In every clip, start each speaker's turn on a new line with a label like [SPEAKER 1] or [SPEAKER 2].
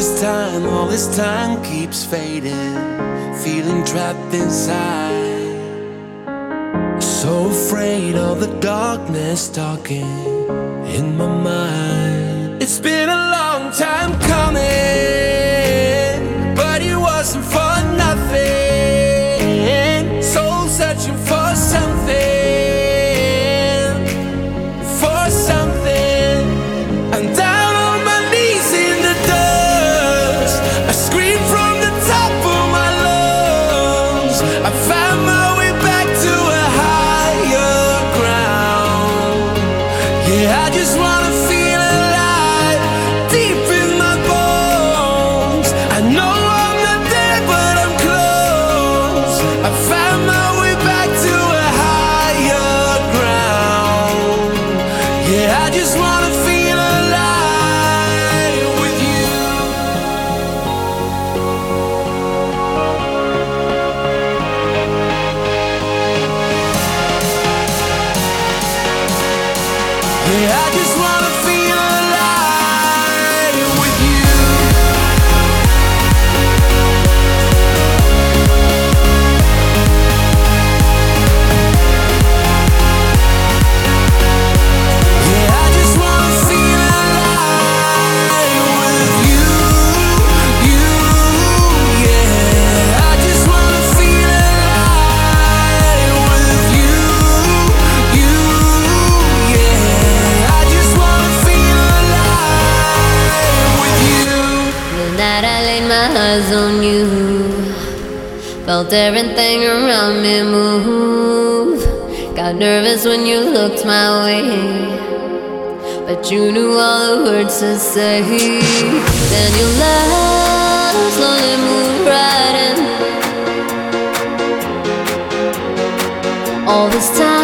[SPEAKER 1] this time, all this time keeps fading. Feeling trapped inside. So afraid of the darkness talking in my mind. It's been a long time coming.
[SPEAKER 2] eyes on you. Felt everything around me move. Got nervous when you looked my way. But you knew all the words to say. Then you left, slowly moved right in. All this time.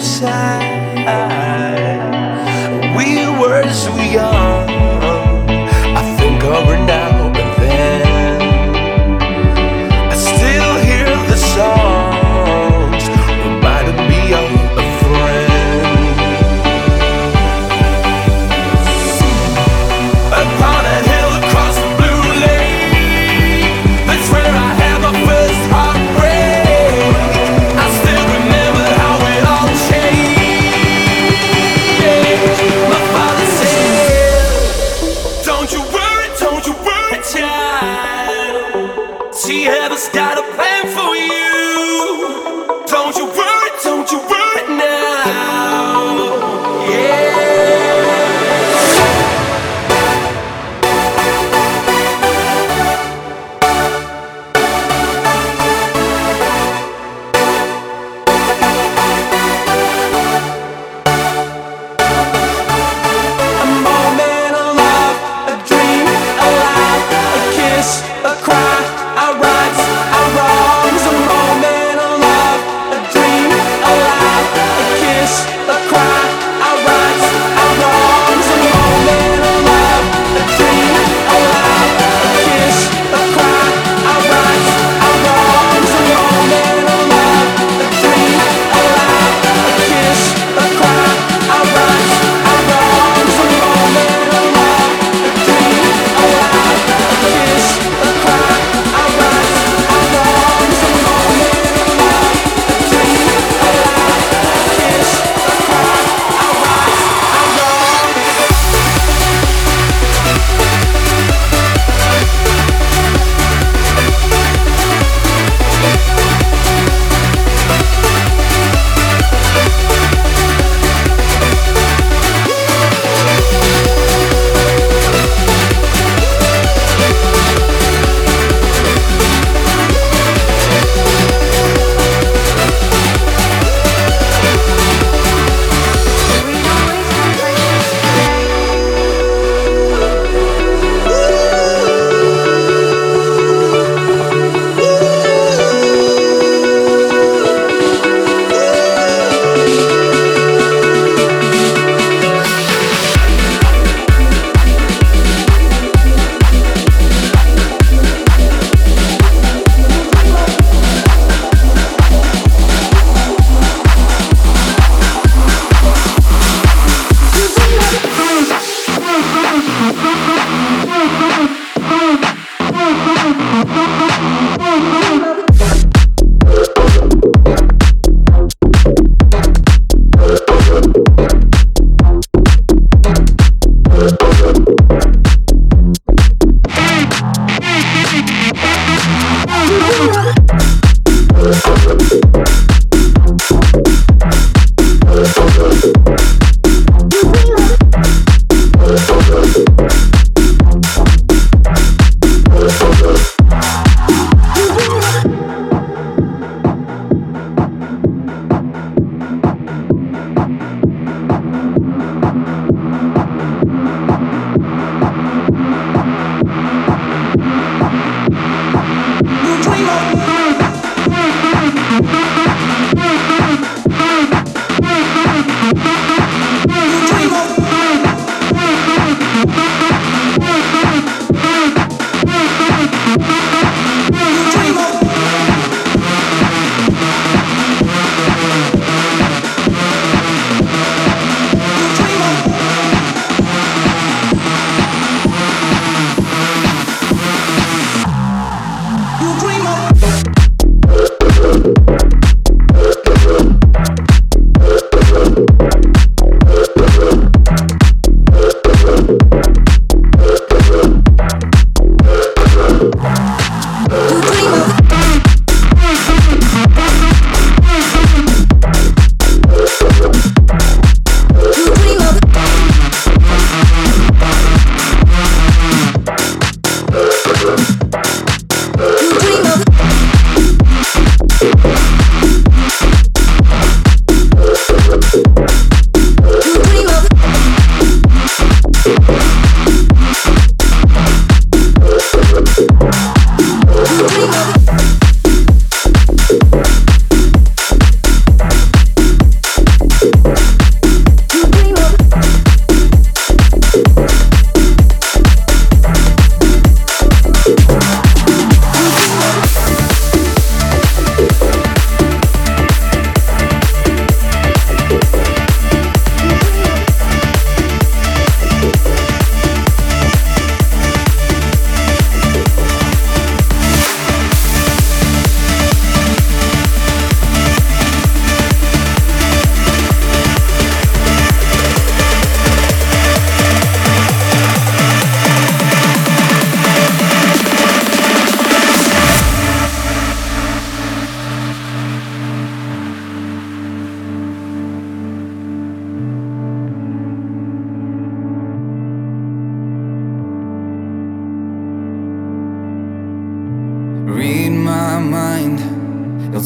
[SPEAKER 3] side. We
[SPEAKER 1] were so young. I think of her now.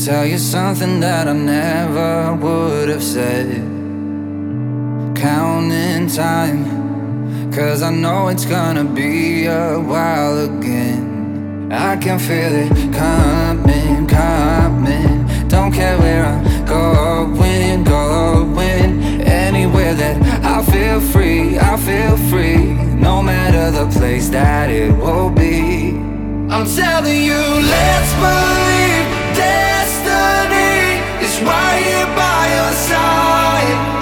[SPEAKER 3] tell you something that I never would have said. Counting time, cause I know it's gonna be a while again. I can feel it coming, coming. Don't care where I'm going, going. Anywhere that I feel free, I feel free. No matter the place that it will be. I'm telling you, let's believe destiny is right here by your side.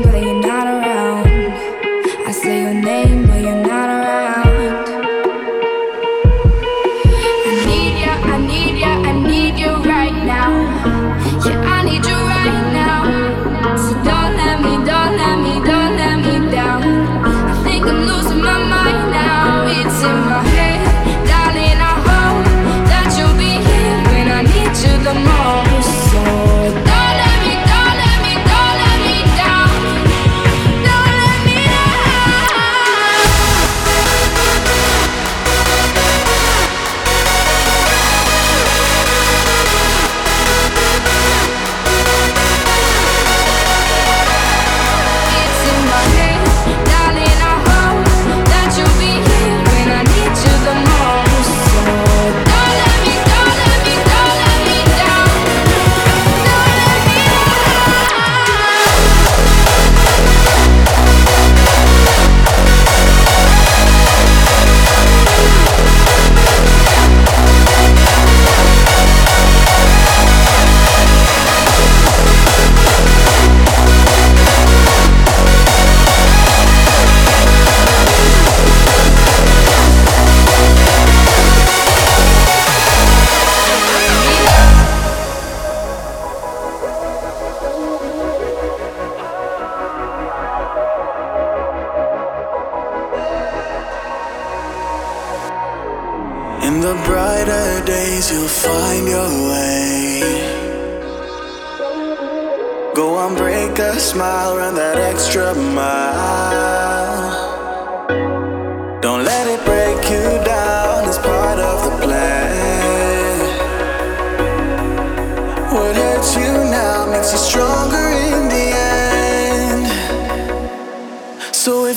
[SPEAKER 3] million dollars.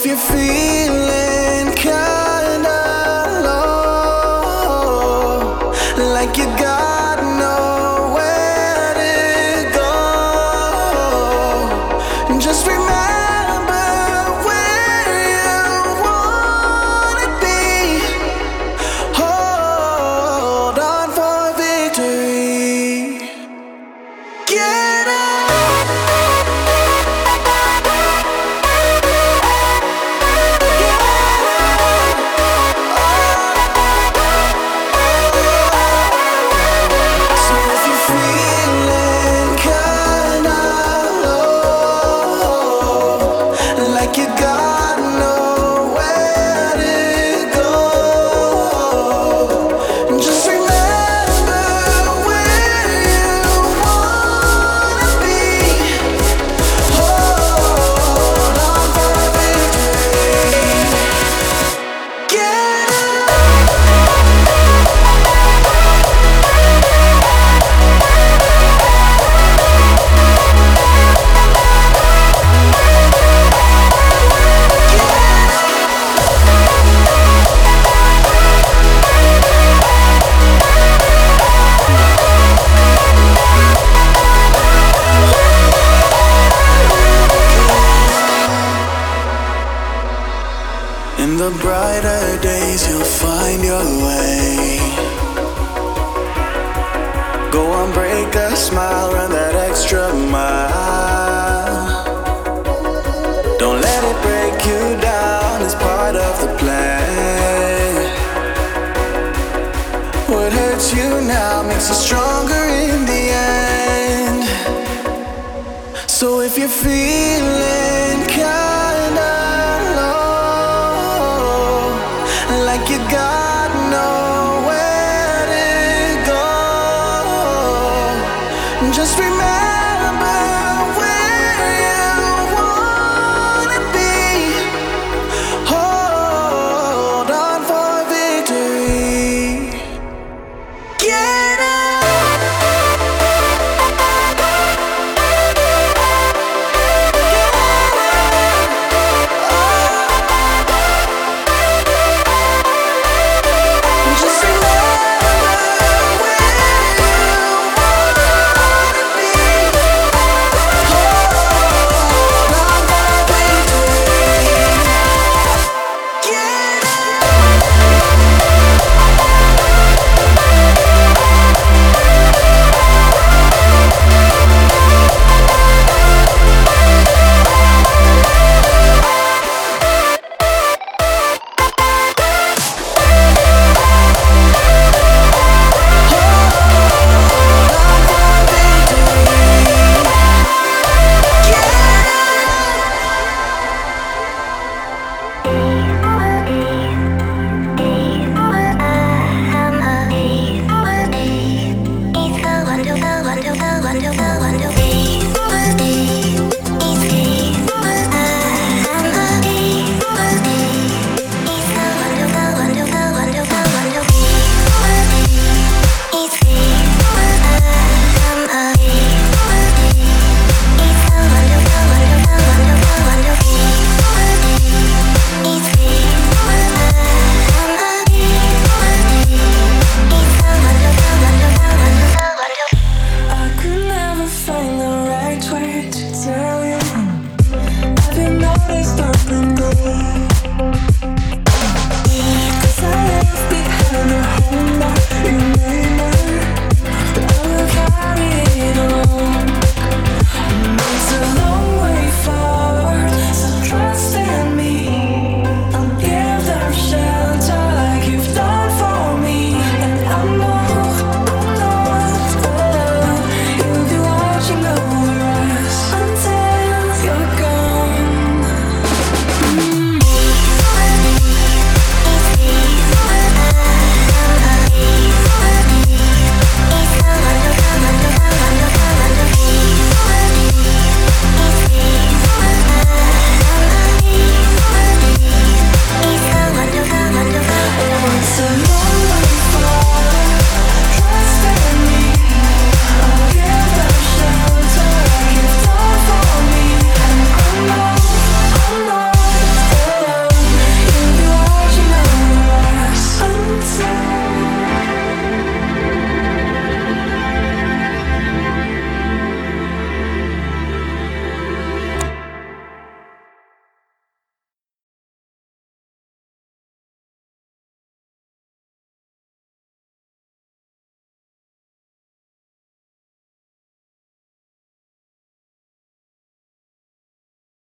[SPEAKER 3] if you
[SPEAKER 4] feel it So if you're